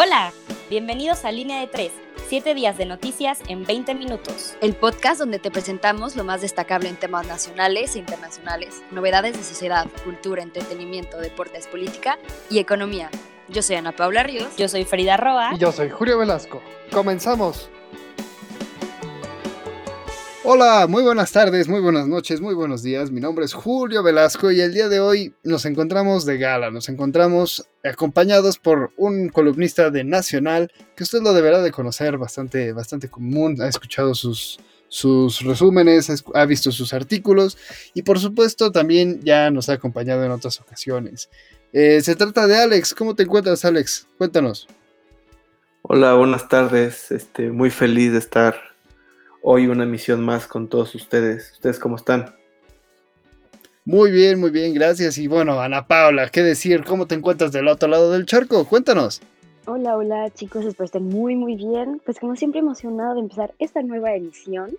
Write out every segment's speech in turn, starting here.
Hola, bienvenidos a Línea de 3, 7 días de noticias en 20 minutos. El podcast donde te presentamos lo más destacable en temas nacionales e internacionales, novedades de sociedad, cultura, entretenimiento, deportes, política y economía. Yo soy Ana Paula Ríos. Yo soy Frida Roa. Y yo soy Julio Velasco. Comenzamos. Hola, muy buenas tardes, muy buenas noches, muy buenos días. Mi nombre es Julio Velasco y el día de hoy nos encontramos de gala, nos encontramos acompañados por un columnista de Nacional que usted lo deberá de conocer bastante, bastante común, ha escuchado sus, sus resúmenes, ha visto sus artículos y por supuesto también ya nos ha acompañado en otras ocasiones. Eh, se trata de Alex, ¿cómo te encuentras Alex? Cuéntanos. Hola, buenas tardes, este, muy feliz de estar hoy una misión más con todos ustedes. ¿Ustedes cómo están? Muy bien, muy bien, gracias. Y bueno, Ana Paula, ¿qué decir? ¿Cómo te encuentras del otro lado del charco? Cuéntanos. Hola, hola chicos, espero estén muy, muy bien. Pues como siempre emocionado de empezar esta nueva edición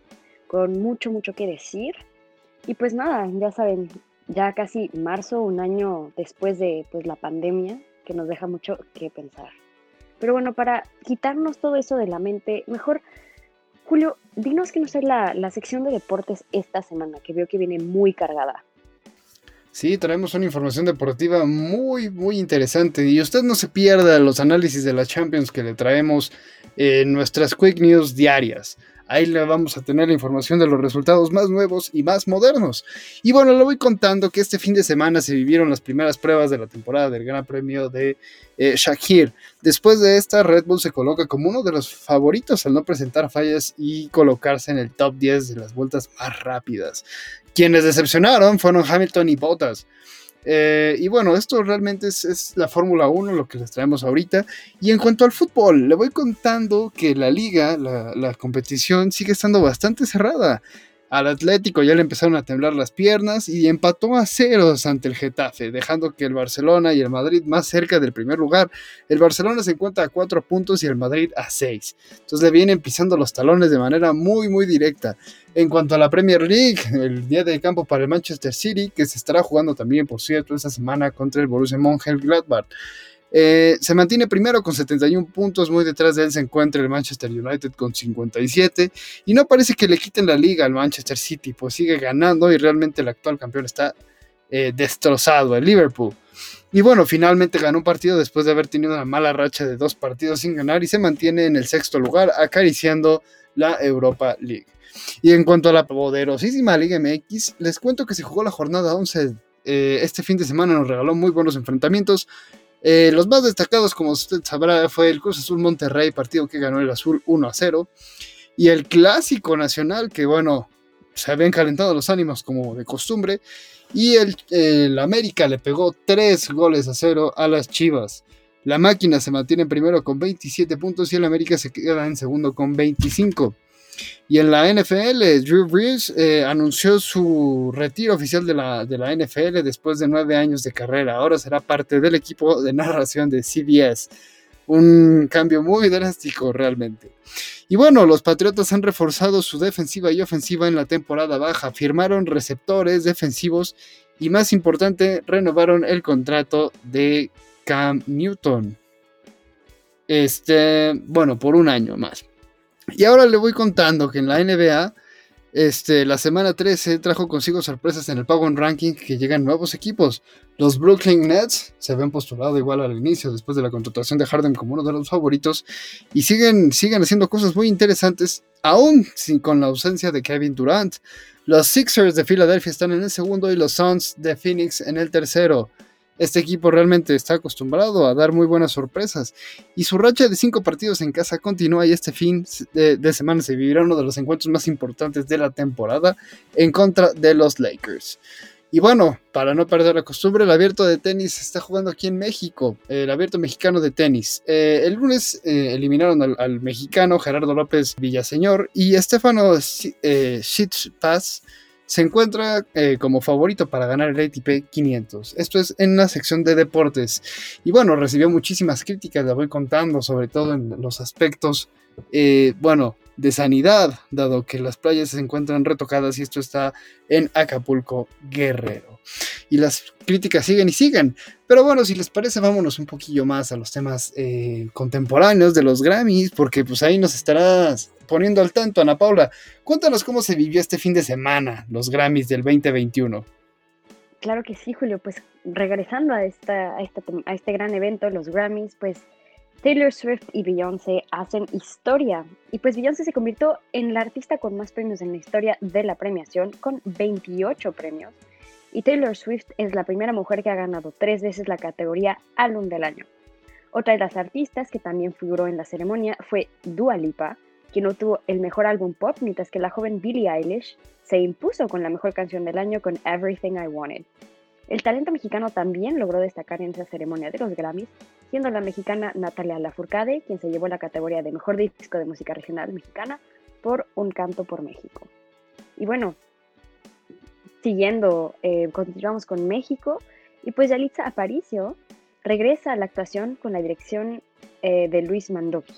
con mucho, mucho que decir. Y pues nada, ya saben, ya casi marzo, un año después de pues, la pandemia, que nos deja mucho que pensar. Pero bueno, para quitarnos todo eso de la mente, mejor Julio, dinos que no sé la, la sección de deportes esta semana, que veo que viene muy cargada. Sí, traemos una información deportiva muy, muy interesante. Y usted no se pierda los análisis de la Champions que le traemos en nuestras Quick News diarias. Ahí le vamos a tener la información de los resultados más nuevos y más modernos. Y bueno, le voy contando que este fin de semana se vivieron las primeras pruebas de la temporada del Gran Premio de eh, Shakir. Después de esta, Red Bull se coloca como uno de los favoritos al no presentar fallas y colocarse en el top 10 de las vueltas más rápidas. Quienes decepcionaron fueron Hamilton y Bottas. Eh, y bueno, esto realmente es, la Fórmula 1, lo que les traemos ahorita. Y en cuanto al fútbol, le voy contando que la liga, la, la competición sigue estando bastante cerrada. Al Atlético ya le empezaron a temblar las piernas y empató a ceros ante el Getafe, dejando que el Barcelona y el Madrid más cerca del primer lugar. El Barcelona se encuentra a cuatro puntos y el Madrid a seis. Entonces le vienen pisando los talones de manera muy, muy directa. En cuanto a la Premier League, el día de campo para el Manchester City, que se estará jugando también, por cierto, esta semana contra el Borussia Mönchengladbach. Eh, se mantiene primero con 71 puntos, muy detrás de él se encuentra el Manchester United con 57 y no parece que le quiten la liga al Manchester City, pues sigue ganando y realmente el actual campeón está eh, destrozado, el Liverpool. Y bueno, finalmente ganó un partido después de haber tenido una mala racha de dos partidos sin ganar y se mantiene en el sexto lugar acariciando la Europa League. Y en cuanto a la poderosísima Liga MX, les cuento que se jugó la jornada 11 eh, este fin de semana nos regaló muy buenos enfrentamientos. Eh, los más destacados, como usted sabrá, fue el Cruz Azul Monterrey, partido que ganó el Azul 1 a 0. Y el Clásico Nacional, que bueno, se habían calentado los ánimos como de costumbre. Y el, América le pegó 3 goles a 0 a las Chivas. La máquina se mantiene primero con 27 puntos y el América se queda en segundo con 25. Y en la NFL, Drew Brees eh, anunció su retiro oficial de la, de la NFL después de nueve años de carrera. Ahora será parte del equipo de narración de CBS. Un cambio muy drástico realmente. Y bueno, los Patriotas han reforzado su defensiva y ofensiva en la temporada baja. Firmaron receptores defensivos y más importante, renovaron el contrato de Cam Newton. Este, bueno, por un año más. Y ahora le voy contando que en la NBA, este, la semana 13 trajo consigo sorpresas en el Power Ranking que llegan nuevos equipos. Los Brooklyn Nets se habían postulado igual al inicio, después de la contratación de Harden como uno de los favoritos, y siguen, siguen haciendo cosas muy interesantes, aún sin, con la ausencia de Kevin Durant. Los Sixers de Filadelfia están en el segundo y los Suns de Phoenix en el tercero. Este equipo realmente está acostumbrado a dar muy buenas sorpresas y su racha de cinco partidos en casa continúa y este fin de, semana se vivirá uno de los encuentros más importantes de la temporada en contra de los Lakers. Y bueno, para no perder la costumbre, el abierto de tenis está jugando aquí en México, el abierto mexicano de tenis. Eh, el lunes eh, eliminaron al, mexicano Gerardo López Villaseñor y Estefano eh, se encuentra eh, como favorito para ganar el ATP 500. Esto es en la sección de deportes. Y bueno, recibió muchísimas críticas, la voy contando, sobre todo en los aspectos, eh, bueno, de sanidad, dado que las playas se encuentran retocadas y esto está en Acapulco, Guerrero. Y las críticas siguen y siguen. Pero bueno, si les parece, vámonos un poquillo más a los temas eh, contemporáneos de los Grammys, porque pues ahí nos estarás poniendo al tanto, Ana Paula. Cuéntanos cómo se vivió este fin de semana, los Grammys del 2021. Claro que sí, Julio. Pues regresando a, esta, a, a este gran evento, los Grammys, pues Taylor Swift y Beyoncé hacen historia. Y pues Beyoncé se convirtió en la artista con más premios en la historia de la premiación, con 28 premios. Y Taylor Swift es la primera mujer que ha ganado tres veces la categoría Álbum del Año. Otra de las artistas que también figuró en la ceremonia fue Dua Lipa, quien obtuvo el mejor álbum pop, mientras que la joven Billie Eilish se impuso con la mejor canción del año con Everything I Wanted. El talento mexicano también logró destacar en esa ceremonia de los Grammys, siendo la mexicana Natalia Lafourcade quien se llevó la categoría de Mejor Disco de Música Regional Mexicana por Un Canto por México. Y bueno, siguiendo, eh, continuamos con México, y pues Yalitza Aparicio regresa a la actuación con la dirección eh, de Luis Mandoki.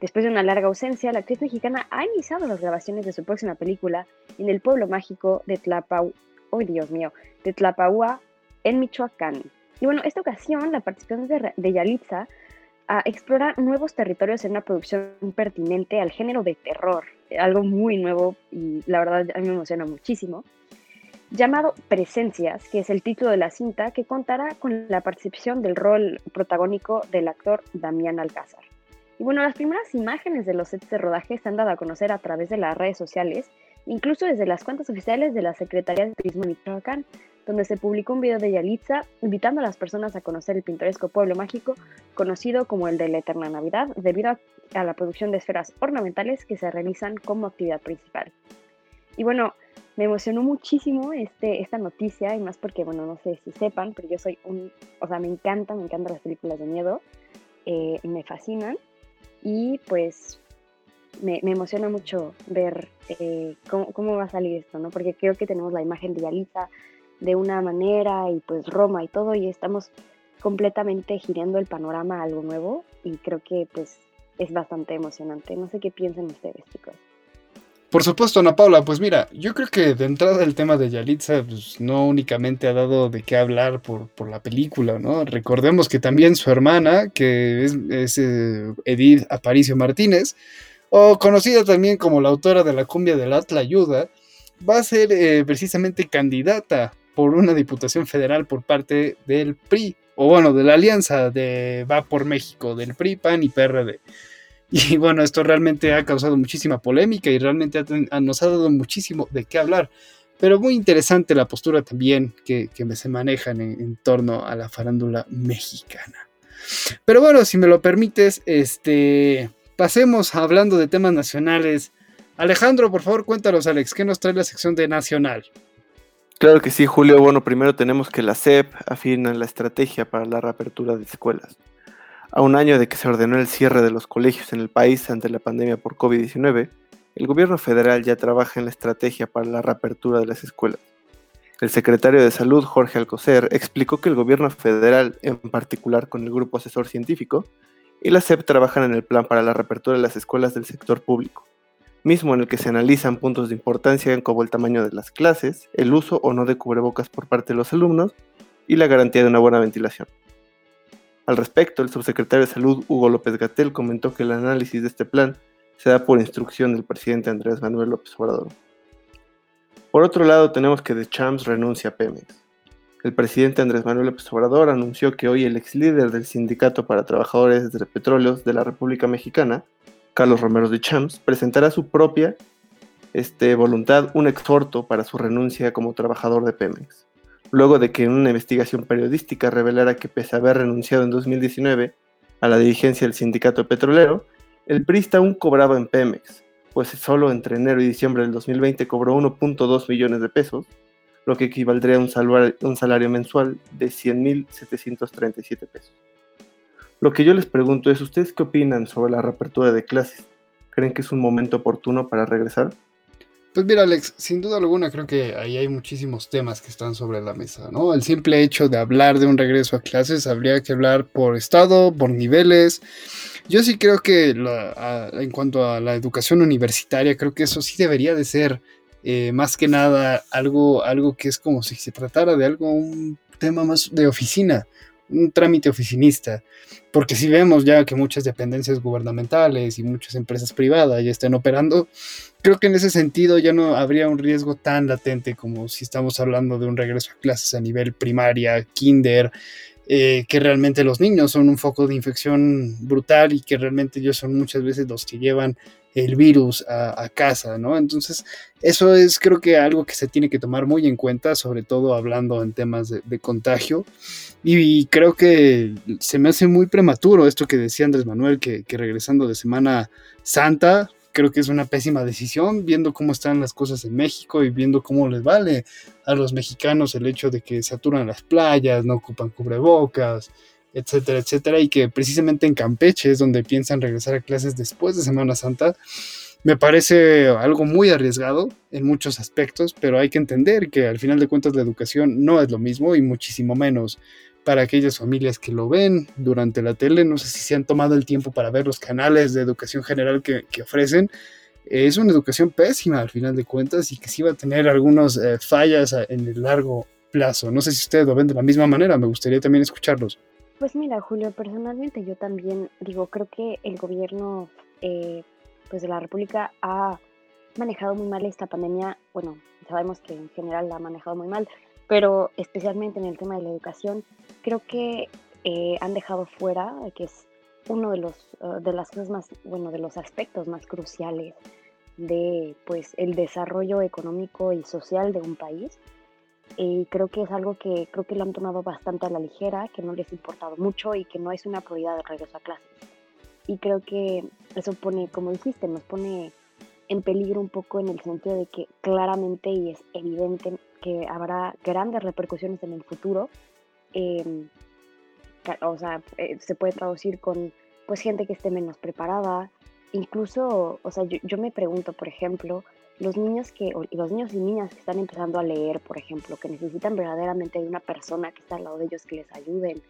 Después de una larga ausencia, la actriz mexicana ha iniciado las grabaciones de su próxima película en el pueblo mágico de Tlapau, oh Dios mío, de Tlapahua, en Michoacán. Y bueno, esta ocasión la participación de, Yalitza a explorar nuevos territorios en una producción pertinente al género de terror, algo muy nuevo y la verdad a mí me emociona muchísimo, llamado Presencias, que es el título de la cinta que contará con la participación del rol protagónico del actor Damián Alcázar. Y bueno, las primeras imágenes de los sets de rodaje se han dado a conocer a través de las redes sociales, incluso desde las cuentas oficiales de la Secretaría de Turismo de Michoacán, donde se publicó un video de Yalitza invitando a las personas a conocer el pintoresco pueblo mágico conocido como el de la Eterna Navidad, debido a, la producción de esferas ornamentales que se realizan como actividad principal. Y bueno, me emocionó muchísimo este, esta noticia, y más porque, bueno, no sé si sepan, pero yo soy un, o sea, me encanta, me encantan las películas de miedo, eh, me fascinan, y pues me, emociona mucho ver eh, cómo, cómo, va a salir esto, ¿no? Porque creo que tenemos la imagen de Yalitza de una manera y pues Roma y todo y estamos completamente girando el panorama a algo nuevo y creo que pues es bastante emocionante. No sé qué piensan ustedes, chicos. Por supuesto, Ana Paula, pues mira, yo creo que de entrada el tema de Yalitza pues, no únicamente ha dado de qué hablar por, la película, ¿no? Recordemos que también su hermana, que es, eh, Edith Aparicio Martínez, o conocida también como la autora de la cumbia del Atla Ayuda, va a ser eh, precisamente candidata por una diputación federal por parte del PRI, o bueno, de la alianza de Va por México, del PRI, PAN y PRD. Y bueno, esto realmente ha causado muchísima polémica y realmente nos ha dado muchísimo de qué hablar. Pero muy interesante la postura también que, se manejan en, torno a la farándula mexicana. Pero bueno, si me lo permites, este, pasemos hablando de temas nacionales. Alejandro, por favor, cuéntanos, Alex, ¿qué nos trae la sección de Nacional? Claro que sí, Julio. Bueno, primero tenemos que la SEP afina la estrategia para la reapertura de escuelas. A un año de que se ordenó el cierre de los colegios en el país ante la pandemia por COVID-19, el gobierno federal ya trabaja en la estrategia para la reapertura de las escuelas. El secretario de Salud, Jorge Alcocer, explicó que el gobierno federal, en particular con el grupo asesor científico, y la SEP trabajan en el plan para la reapertura de las escuelas del sector público mismo en el que se analizan puntos de importancia como el tamaño de las clases, el uso o no de cubrebocas por parte de los alumnos y la garantía de una buena ventilación. Al respecto, el subsecretario de Salud Hugo López Gatel comentó que el análisis de este plan se da por instrucción del presidente Andrés Manuel López Obrador. Por otro lado, tenemos que The Champs renuncia a Pemex. El presidente Andrés Manuel López Obrador anunció que hoy el ex líder del Sindicato para Trabajadores de Petróleos de la República Mexicana, Carlos Romero de Champs, presentará su propia este, voluntad un exhorto para su renuncia como trabajador de Pemex, luego de que una investigación periodística revelara que pese a haber renunciado en 2019 a la dirigencia del sindicato petrolero, el PRISTA aún cobraba en Pemex, pues solo entre enero y diciembre del 2020 cobró 1.2 millones de pesos, lo que equivaldría a un salario, un salario mensual de 100.737 pesos. Lo que yo les pregunto es, ¿ustedes qué opinan sobre la reapertura de clases? ¿Creen que es un momento oportuno para regresar? Pues mira, Alex, sin duda alguna creo que ahí hay muchísimos temas que están sobre la mesa, ¿no? El simple hecho de hablar de un regreso a clases habría que hablar por estado, por niveles. Yo sí creo que en cuanto a la educación universitaria, creo que eso sí debería de ser eh, más que nada algo, algo que es como si se tratara de algo, un tema más de oficina, un trámite oficinista, porque si vemos ya que muchas dependencias gubernamentales y muchas empresas privadas ya están operando, creo que en ese sentido ya no habría un riesgo tan latente como si estamos hablando de un regreso a clases a nivel primaria, kinder, eh, que realmente los niños son un foco de infección brutal y que realmente ellos son muchas veces los que llevan el virus a, casa, ¿no? Entonces, eso es creo que algo que se tiene que tomar muy en cuenta, sobre todo hablando en temas de, contagio. Y, creo que se me hace muy prematuro esto que decía Andrés Manuel, que, regresando de Semana Santa, creo que es una pésima decisión, viendo cómo están las cosas en México y viendo cómo les vale a los mexicanos el hecho de que saturan las playas, no ocupan cubrebocas, etcétera, etcétera, y que precisamente en Campeche es donde piensan regresar a clases después de Semana Santa. Me parece algo muy arriesgado en muchos aspectos, pero hay que entender que al final de cuentas la educación no es lo mismo y muchísimo menos para aquellas familias que lo ven durante la tele. No sé si se han tomado el tiempo para ver los canales de educación general que, ofrecen. Es una educación pésima al final de cuentas y que sí va a tener algunas eh, fallas en el largo plazo. No sé si ustedes lo ven de la misma manera, me gustaría también escucharlos. Pues mira, Julio, personalmente yo también digo, creo que el gobierno eh, pues de la República ha manejado muy mal esta pandemia. Bueno, sabemos que en general la ha manejado muy mal, pero especialmente en el tema de la educación, creo que eh, han dejado fuera, que es uno de los uh, de las cosas más, bueno, de los aspectos más cruciales de pues el desarrollo económico y social de un país. Y creo que es algo que creo que lo han tomado bastante a la ligera, que no les ha importado mucho y que no es una prioridad de regreso a clases. Y creo que eso pone, como dijiste, nos pone en peligro un poco en el sentido de que claramente y es evidente que habrá grandes repercusiones en el futuro. Em, o sea, eh, se puede traducir con pues gente que esté menos preparada. Incluso, o sea, yo, me pregunto, por ejemplo, los niños que, los niños y niñas que están empezando a leer, por ejemplo, que necesitan verdaderamente de una persona que está al lado de ellos que les ayuden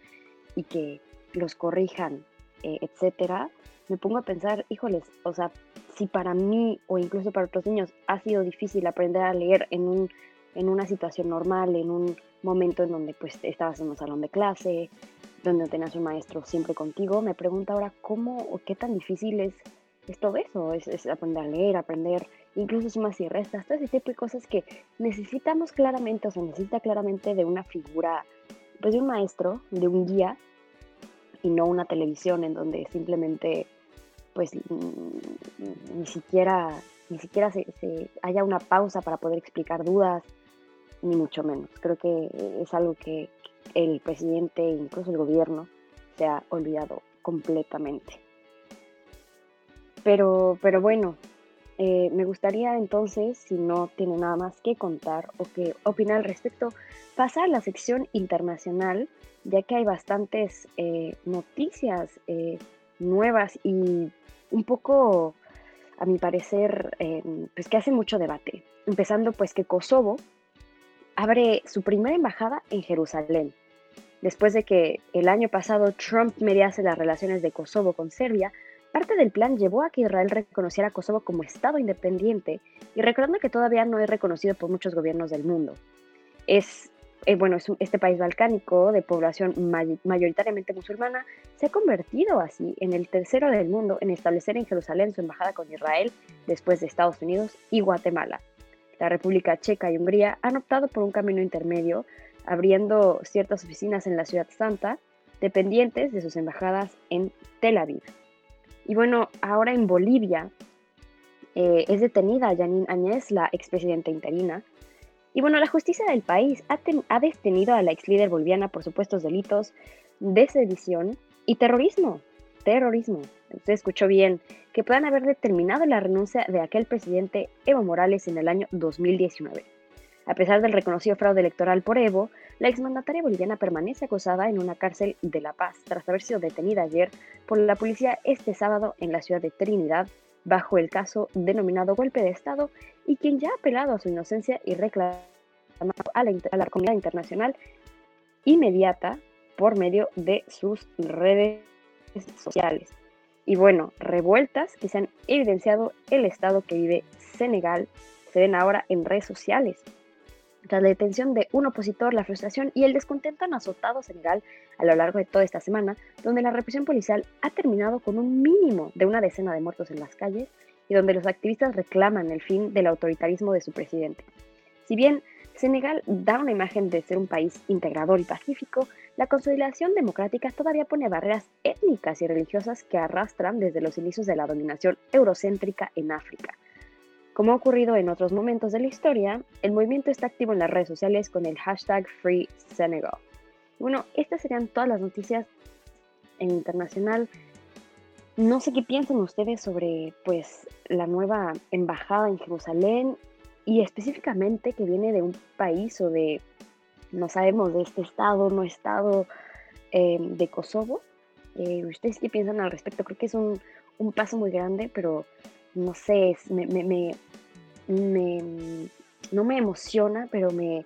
y que los corrijan, eh, etcétera, me pongo a pensar, híjoles, o sea, si para mí o incluso para otros niños ha sido difícil aprender a leer en un en una situación normal, en un momento en donde pues estabas en un salón de clase, donde tenías un maestro siempre contigo, me pregunto ahora cómo o qué tan difícil es, todo eso, es, aprender a leer, aprender incluso sumas y restas, todo ese tipo de cosas que necesitamos claramente, o sea, necesita claramente de una figura, pues de un maestro, de un guía, y no una televisión en donde simplemente pues ni siquiera ni siquiera se, haya una pausa para poder explicar dudas ni mucho menos. Creo que es algo que el presidente e incluso el gobierno se ha olvidado completamente. Pero, pero bueno, eh, me gustaría entonces, si no tiene nada más que contar o que opinar al respecto, pasar a la sección internacional, ya que hay bastantes eh, noticias eh, nuevas y un poco, a mi parecer, pues que hacen mucho debate. Empezando pues que Kosovo abre su primera embajada en Jerusalén. Después de que el año pasado Trump mediase las relaciones de Kosovo con Serbia, parte del plan llevó a que Israel reconociera a Kosovo como Estado independiente y recordando que todavía no es reconocido por muchos gobiernos del mundo. Es, eh, bueno, este país balcánico de población mayoritariamente musulmana se ha convertido así en el tercero del mundo en establecer en Jerusalén su embajada con Israel después de Estados Unidos y Guatemala la República Checa y Hungría han optado por un camino intermedio, abriendo ciertas oficinas en la Ciudad Santa, dependientes de sus embajadas en Tel Aviv. Y bueno, ahora en Bolivia eh, es detenida Janine Áñez, la expresidenta interina. Y bueno, la justicia del país ha, detenido a la ex líder boliviana por supuestos delitos de sedición y terrorismo. Terrorismo usted escuchó bien, que puedan haber determinado la renuncia de aquel presidente Evo Morales en el año 2019. A pesar del reconocido fraude electoral por Evo, la exmandataria boliviana permanece acusada en una cárcel de La Paz tras haber sido detenida ayer por la policía este sábado en la ciudad de Trinidad bajo el caso denominado golpe de Estado y quien ya ha apelado a su inocencia y reclamado a la, a comunidad internacional inmediata por medio de sus redes sociales y bueno, revueltas que se han evidenciado el estado que vive Senegal se ven ahora en redes sociales. Tras la detención de un opositor, la frustración y el descontento han azotado Senegal a lo largo de toda esta semana, donde la represión policial ha terminado con un mínimo de una decena de muertos en las calles y donde los activistas reclaman el fin del autoritarismo de su presidente. Si bien Senegal da una imagen de ser un país integrador y pacífico, la consolidación democrática todavía pone barreras étnicas y religiosas que arrastran desde los inicios de la dominación eurocéntrica en África. Como ha ocurrido en otros momentos de la historia, el movimiento está activo en las redes sociales con el hashtag FreeSenegal. Bueno, estas serían todas las noticias en internacional. No sé qué piensan ustedes sobre pues la nueva embajada en Jerusalén y específicamente que viene de un país o de, no sabemos, de este estado, no estado eh, de Kosovo. Eh, ¿Ustedes qué piensan al respecto? Creo que es un, un paso muy grande, pero no sé, me, me, me, no me emociona, pero me,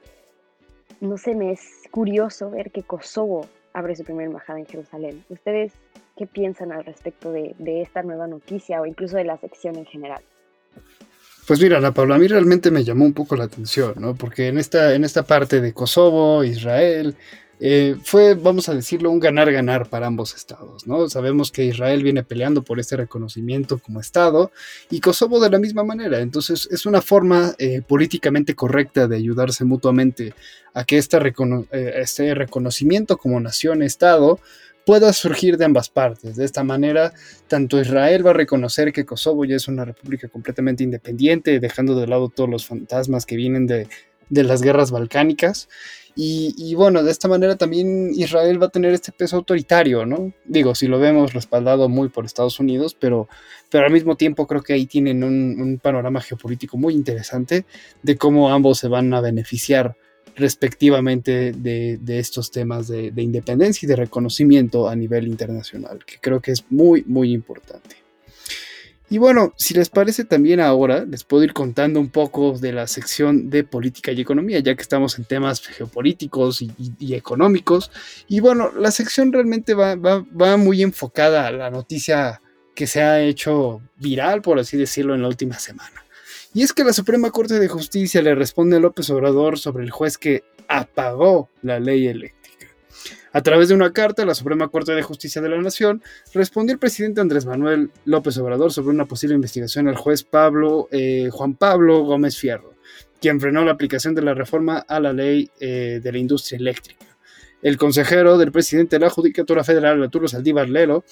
no sé, me es curioso ver que Kosovo abre su primera embajada en Jerusalén. ¿Ustedes qué piensan al respecto de, de esta nueva noticia o incluso de la sección en general? Pues mira, Ana Paula, a mí realmente me llamó un poco la atención, ¿no? Porque en esta, en esta parte de Kosovo, Israel, eh, fue, vamos a decirlo, un ganar-ganar para ambos estados, ¿no? Sabemos que Israel viene peleando por este reconocimiento como estado y Kosovo de la misma manera, entonces es una forma eh, políticamente correcta de ayudarse mutuamente a que este, eh, este reconocimiento como nación-estado pueda surgir de ambas partes. De esta manera, tanto Israel va a reconocer que Kosovo ya es una república completamente independiente, dejando de lado todos los fantasmas que vienen de, las guerras balcánicas. Y, bueno, de esta manera también Israel va a tener este peso autoritario, ¿no? Digo, si lo vemos respaldado muy por Estados Unidos, pero, pero al mismo tiempo creo que ahí tienen un panorama geopolítico muy interesante de cómo ambos se van a beneficiar respectivamente de, estos temas de, independencia y de reconocimiento a nivel internacional, que creo que es muy, muy importante. Y bueno, si les parece también ahora, les puedo ir contando un poco de la sección de política y economía, ya que estamos en temas geopolíticos y, económicos. Y bueno, la sección realmente va, va muy enfocada a la noticia que se ha hecho viral, por así decirlo, en la última semana. Y es que la Suprema Corte de Justicia le responde a López Obrador sobre el juez que apagó la ley eléctrica. A través de una carta, la Suprema Corte de Justicia de la Nación respondió el presidente Andrés Manuel López Obrador sobre una posible investigación al juez Pablo, eh, Juan Pablo Gómez Fierro, quien frenó la aplicación de la reforma a la ley eh, de la industria eléctrica. El consejero del presidente de la Judicatura Federal, Arturo Saldívar Lelo,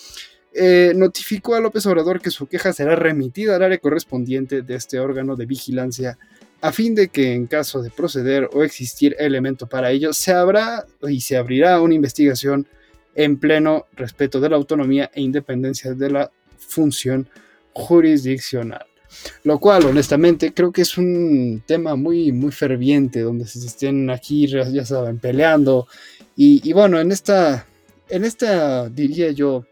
eh, notificó a López Obrador que su queja será remitida al área correspondiente de este órgano de vigilancia a fin de que en caso de proceder o existir elemento para ello, se habrá y se abrirá una investigación en pleno respeto de la autonomía e independencia de la función jurisdiccional. Lo cual, honestamente, creo que es un tema muy, muy ferviente, donde se estén aquí, ya saben, peleando. Y, y bueno, en esta, en esta, diría yo,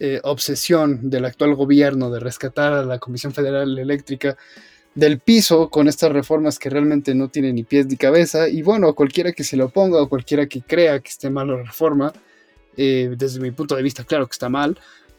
eh, obsesión del actual gobierno de rescatar a la Comisión Federal Eléctrica del piso con estas reformas que realmente no tienen ni pies ni cabeza. Y bueno, cualquiera que se lo oponga o cualquiera que crea que esté mal la reforma, eh, desde mi punto de vista, claro que está mal,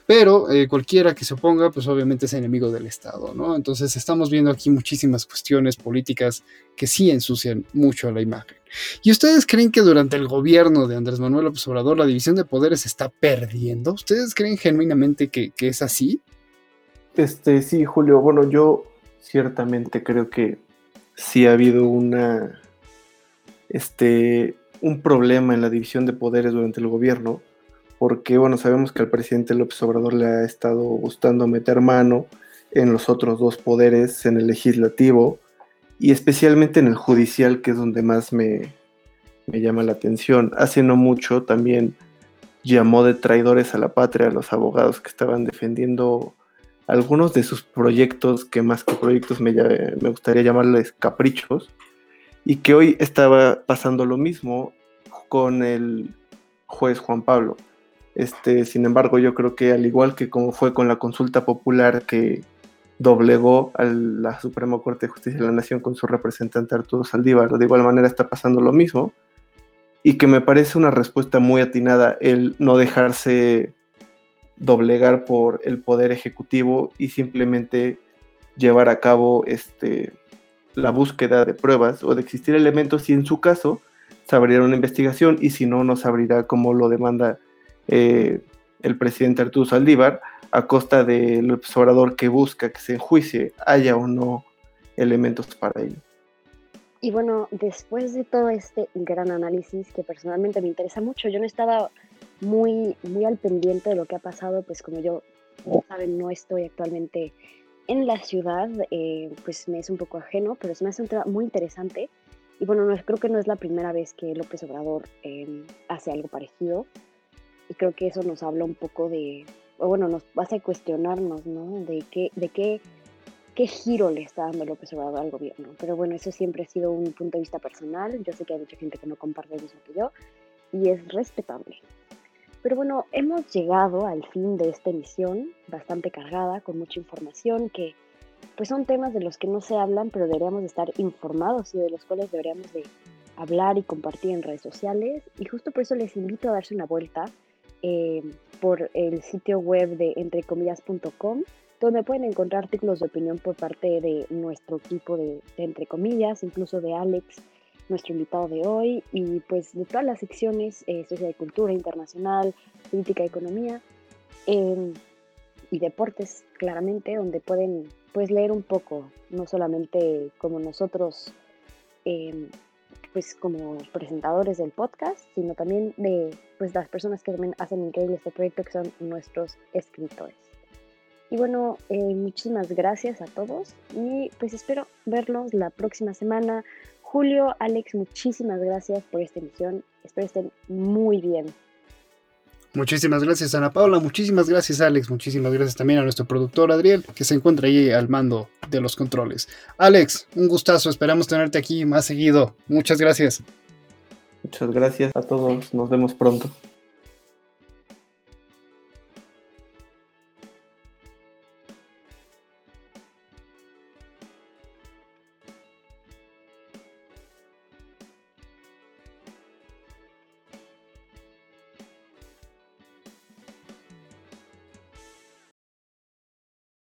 pero eh, cualquiera que se oponga, pues obviamente es enemigo del Estado, ¿no? Entonces estamos viendo aquí muchísimas cuestiones políticas que sí ensucian mucho la imagen. ¿Y ustedes creen que durante el gobierno de Andrés Manuel López Obrador la división de poderes está perdiendo? ¿Ustedes creen genuinamente que, que es así? Este, sí, Julio, bueno, yo ciertamente creo que sí ha habido una, este, un problema en la división de poderes durante el gobierno porque bueno, sabemos que al presidente López Obrador le ha estado gustando meter mano en los otros dos poderes, en el legislativo y especialmente en el judicial, que es donde más me, me llama la atención. Hace no mucho también llamó de traidores a la patria a los abogados que estaban defendiendo algunos de sus proyectos, que más que proyectos me, me gustaría llamarles caprichos, y que hoy estaba pasando lo mismo con el juez Juan Pablo. Este, sin embargo, yo creo que al igual que como fue con la consulta popular que doblegó a la Suprema Corte de Justicia de la Nación con su representante Arturo Saldívar, de igual manera está pasando lo mismo, y que me parece una respuesta muy atinada el no dejarse doblegar por el poder ejecutivo y simplemente llevar a cabo este la búsqueda de pruebas o de existir elementos y en su caso se abrirá una investigación y si no, no se abrirá como lo demanda eh, el presidente Arturo Saldívar a costa del observador que busca que se enjuicie, haya o no elementos para ello. Y bueno, después de todo este gran análisis que personalmente me interesa mucho, yo no estaba muy, muy al pendiente de lo que ha pasado, pues como yo, saben, no estoy actualmente en la ciudad, eh, pues me es un poco ajeno, pero se me hace un tema muy interesante. Y bueno, no, creo que no es la primera vez que López Obrador em, hace algo parecido. Y creo que eso nos habla un poco de, o bueno, nos hace cuestionarnos, ¿no? De qué, de qué qué giro le está dando López Obrador al gobierno. Pero bueno, eso siempre ha sido un punto de vista personal. Yo sé que hay mucha gente que no comparte lo mismo que yo y es respetable. Pero bueno, hemos llegado al fin de esta emisión, bastante cargada, con mucha información, que pues son temas de los que no se hablan, pero deberíamos de estar informados y de los cuales deberíamos de hablar y compartir en redes sociales. Y justo por eso les invito a darse una vuelta eh, por el sitio web de entrecomillas.com donde pueden encontrar artículos de opinión por parte de nuestro equipo de, entre comillas, incluso de Alex, nuestro invitado de hoy, y pues de todas las secciones, eh, Sociedad y Cultura Internacional, Política y Economía, em, y Deportes, claramente, donde pueden pues leer un poco, no solamente como nosotros, em, pues como presentadores del podcast, sino también de pues las personas que también hacen increíble este proyecto, que son nuestros escritores. Y bueno, eh, muchísimas gracias a todos y pues espero verlos la próxima semana. Julio, Alex, muchísimas gracias por esta emisión. Espero estén muy bien. Muchísimas gracias Ana Paula, muchísimas gracias Alex, muchísimas gracias también a nuestro productor Adriel que se encuentra ahí al mando de los controles. Alex, un gustazo, esperamos tenerte aquí más seguido. Muchas gracias. Muchas gracias a todos, nos vemos pronto.